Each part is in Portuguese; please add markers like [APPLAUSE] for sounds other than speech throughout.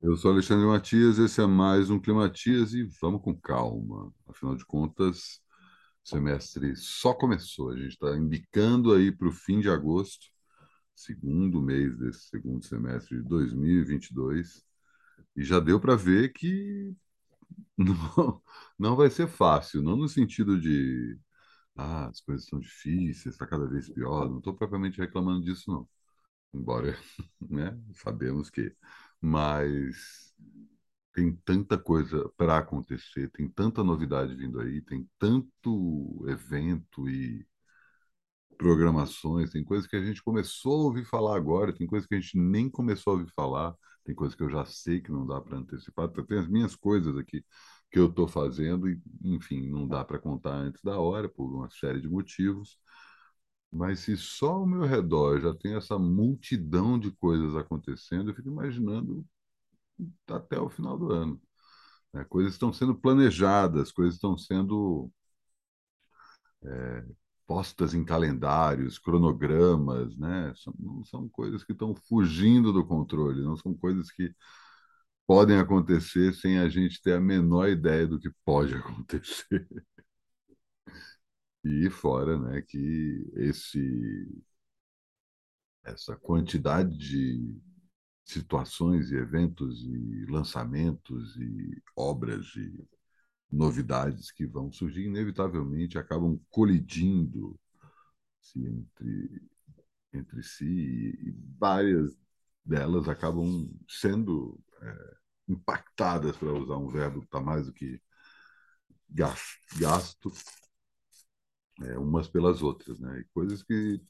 Eu sou Alexandre Matias, esse é mais um Climatias e vamos com calma. Afinal de contas, o semestre só começou. A gente está embicando aí para o fim de agosto, segundo mês desse segundo semestre de 2022, e vinte e dois, e já deu para ver que [LAUGHS] não, não vai ser fácil, não no sentido de ah, as coisas estão difíceis, está cada vez pior. Não estou propriamente reclamando disso, não. Embora, [LAUGHS] né, sabemos que. Mas tem tanta coisa para acontecer, tem tanta novidade vindo aí, tem tanto evento e programações, tem coisas que a gente começou a ouvir falar agora, tem coisas que a gente nem começou a ouvir falar, tem coisas que eu já sei que não dá para antecipar, tem as minhas coisas aqui que eu estou fazendo e, enfim, não dá para contar antes da hora por uma série de motivos. Mas se só ao meu redor já tem essa multidão de coisas acontecendo, eu fico imaginando até o final do ano. Né? Coisas estão sendo planejadas, coisas estão sendo é, postas em calendários, cronogramas, né? São, não são coisas que estão fugindo do controle, não são coisas que podem acontecer sem a gente ter a menor ideia do que pode [LAUGHS] acontecer. E fora, né, que esse essa quantidade de situações e eventos e lançamentos e obras e novidades que vão surgir, inevitavelmente acabam colidindo -se entre, entre si e, várias delas acabam sendo é, impactadas, para usar um verbo que está mais do que gasto, é, umas pelas outras, né? Coisas que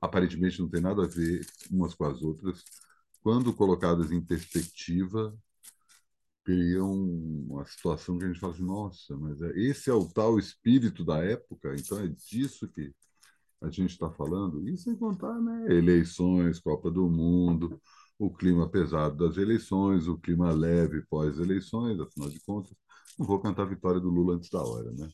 aparentemente não tem nada a ver umas com as outras, quando colocadas em perspectiva, criam uma situação que a gente fala assim, nossa, mas é, esse é o tal espírito da época, então é disso que a gente está falando, e sem contar né, eleições, Copa do Mundo, o clima pesado das eleições, o clima leve pós-eleições, afinal de contas, não vou cantar a vitória do Lula antes da hora, né?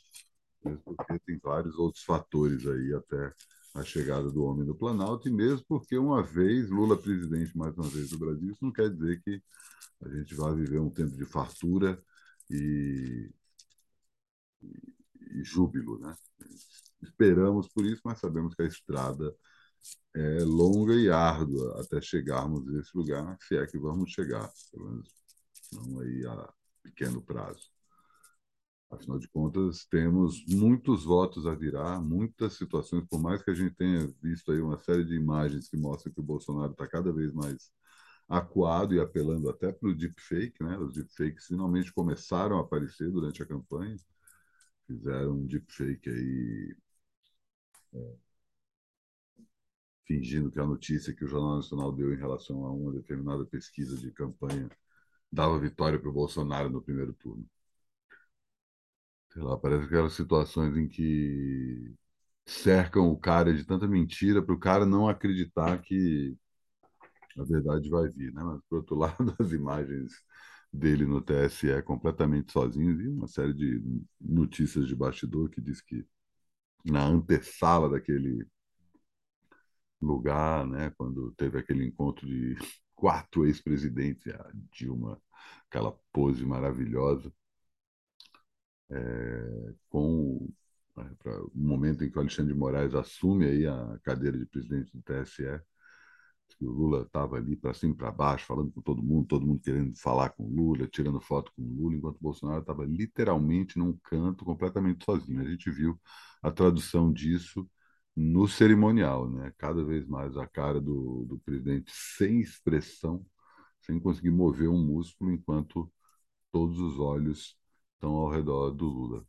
Mesmo porque tem vários outros fatores aí até a chegada do homem no Planalto, e mesmo porque uma vez Lula presidente mais uma vez do Brasil, isso não quer dizer que a gente vai viver um tempo de fartura e, e, e júbilo, né? Esperamos por isso, mas sabemos que a estrada é longa e árdua até chegarmos nesse lugar, se é que vamos chegar, pelo menos não aí a pequeno prazo. Afinal de contas, temos muitos votos a virar, muitas situações, por mais que a gente tenha visto aí uma série de imagens que mostram que o Bolsonaro está cada vez mais acuado e apelando até para o deepfake, né? Os deepfakes finalmente começaram a aparecer durante a campanha, fizeram um deepfake aí é, fingindo que a notícia que o Jornal Nacional deu em relação a uma determinada pesquisa de campanha dava vitória para o Bolsonaro no primeiro turno. Sei lá, parece aquelas situações em que cercam o cara de tanta mentira para o cara não acreditar que a verdade vai vir, né? Mas, por outro [LAUGHS] lado, as imagens dele no TSE completamente sozinho e uma série de notícias de bastidor que diz que na antessala daquele lugar, né, quando teve aquele encontro de [LAUGHS] quatro ex-presidentes, a Dilma, aquela pose maravilhosa, é, com é, pra, o momento em que o Alexandre de Moraes assume aí a cadeira de presidente do TSE, que o Lula estava ali para cima e para baixo, falando com todo mundo, todo mundo querendo falar com o Lula, tirando foto com o Lula, enquanto o Bolsonaro estava literalmente num canto completamente sozinho. A gente viu a tradução disso no cerimonial, né? Cada vez mais a cara do, do presidente sem expressão, sem conseguir mover um músculo, enquanto todos os olhos estão ao redor do Lula.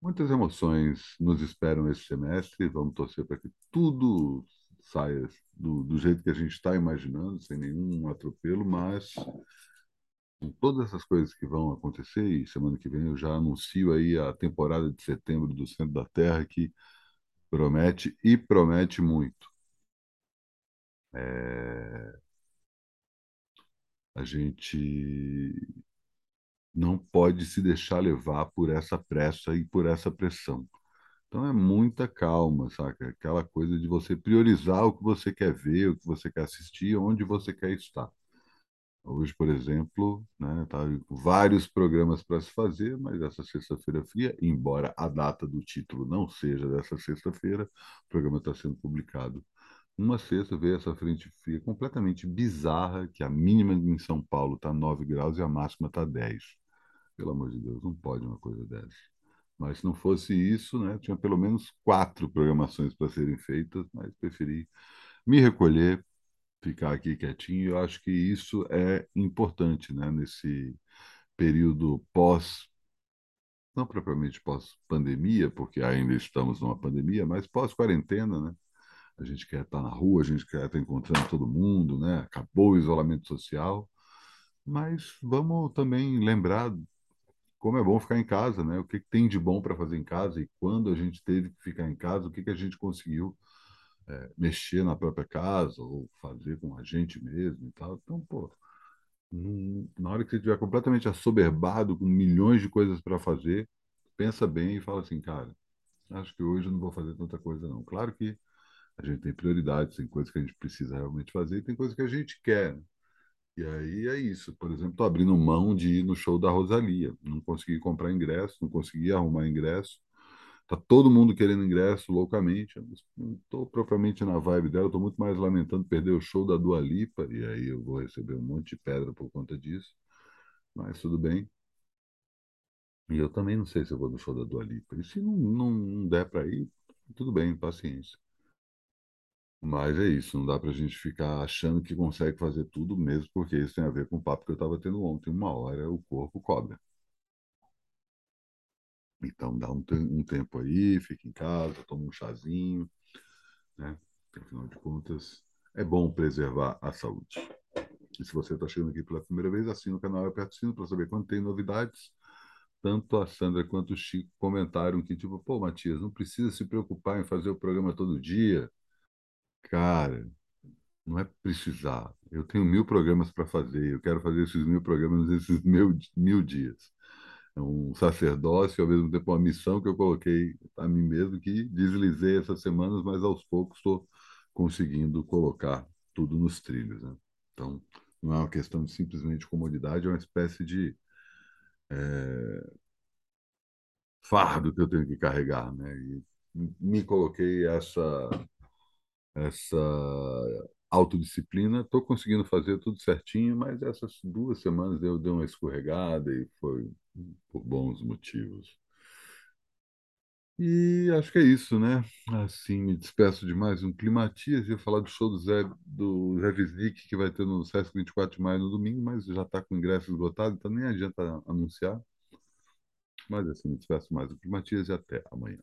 Muitas emoções nos esperam esse semestre. Vamos torcer para que tudo saia do, do jeito que a gente está imaginando, sem nenhum atropelo, mas com todas essas coisas que vão acontecer, e semana que vem eu já anuncio aí a temporada de setembro do Centro da Terra, que promete e promete muito. É... A gente não pode se deixar levar por essa pressa e por essa pressão. Então é muita calma, saca? Aquela coisa de você priorizar o que você quer ver, o que você quer assistir, onde você quer estar. Hoje, por exemplo, né, tá vários programas para se fazer, mas essa sexta-feira fria, embora a data do título não seja dessa sexta-feira, o programa está sendo publicado. Uma sexta veio essa frente fria completamente bizarra, que a mínima em São Paulo está 9 graus e a máxima está 10. Pelo amor de Deus, não pode uma coisa dessa. Mas se não fosse isso, né, tinha pelo menos quatro programações para serem feitas, mas preferi me recolher, ficar aqui quietinho. Eu acho que isso é importante, né, nesse período pós, não propriamente pós-pandemia, porque ainda estamos numa pandemia, mas pós-quarentena, né? A gente quer estar na rua, a gente quer estar encontrando todo mundo, né? Acabou o isolamento social, mas vamos também lembrar como é bom ficar em casa, né? O que, que tem de bom para fazer em casa e quando a gente teve que ficar em casa, o que, que a gente conseguiu é, mexer na própria casa ou fazer com a gente mesmo e tal. Então, pô, na hora que você estiver completamente assoberbado com milhões de coisas para fazer, pensa bem e fala assim, cara, acho que hoje eu não vou fazer tanta coisa não. Claro que a gente tem prioridades, tem coisas que a gente precisa realmente fazer e tem coisas que a gente quer. E aí é isso. Por exemplo, estou abrindo mão de ir no show da Rosalia. Não consegui comprar ingresso, não consegui arrumar ingresso. Tá todo mundo querendo ingresso loucamente. Eu não estou propriamente na vibe dela. Estou muito mais lamentando perder o show da Dua Lipa. E aí eu vou receber um monte de pedra por conta disso. Mas tudo bem. E eu também não sei se eu vou no show da Dua Lipa. E se não, não, não der para ir, tudo bem, paciência. Mas é isso, não dá para a gente ficar achando que consegue fazer tudo mesmo, porque isso tem a ver com o papo que eu estava tendo ontem. Uma hora o corpo cobra. Então dá um, um tempo aí, fica em casa, toma um chazinho, né? Afinal de contas, é bom preservar a saúde. E se você está chegando aqui pela primeira vez, assina o canal Aperto Sino para saber quando tem novidades. Tanto a Sandra quanto o Chico comentaram que, tipo, pô, Matias, não precisa se preocupar em fazer o programa todo dia Cara, não é precisar. Eu tenho mil programas para fazer. Eu quero fazer esses mil programas nesses mil, mil dias. É um sacerdócio, ao mesmo tempo uma missão que eu coloquei a mim mesmo, que deslizei essas semanas, mas aos poucos estou conseguindo colocar tudo nos trilhos. Né? Então, não é uma questão de simplesmente comodidade, é uma espécie de é, fardo que eu tenho que carregar. Né? E me coloquei essa essa autodisciplina. Estou conseguindo fazer tudo certinho, mas essas duas semanas eu dei uma escorregada e foi por bons motivos. E acho que é isso, né? Assim, me despeço de mais um Climatias. Ia falar do show do Zé, do Zé Wisnik, que vai ter no Sesc 24 de maio no domingo, mas já está com ingresso esgotado, então nem adianta anunciar. Mas assim, me despeço mais um Climatias e até amanhã.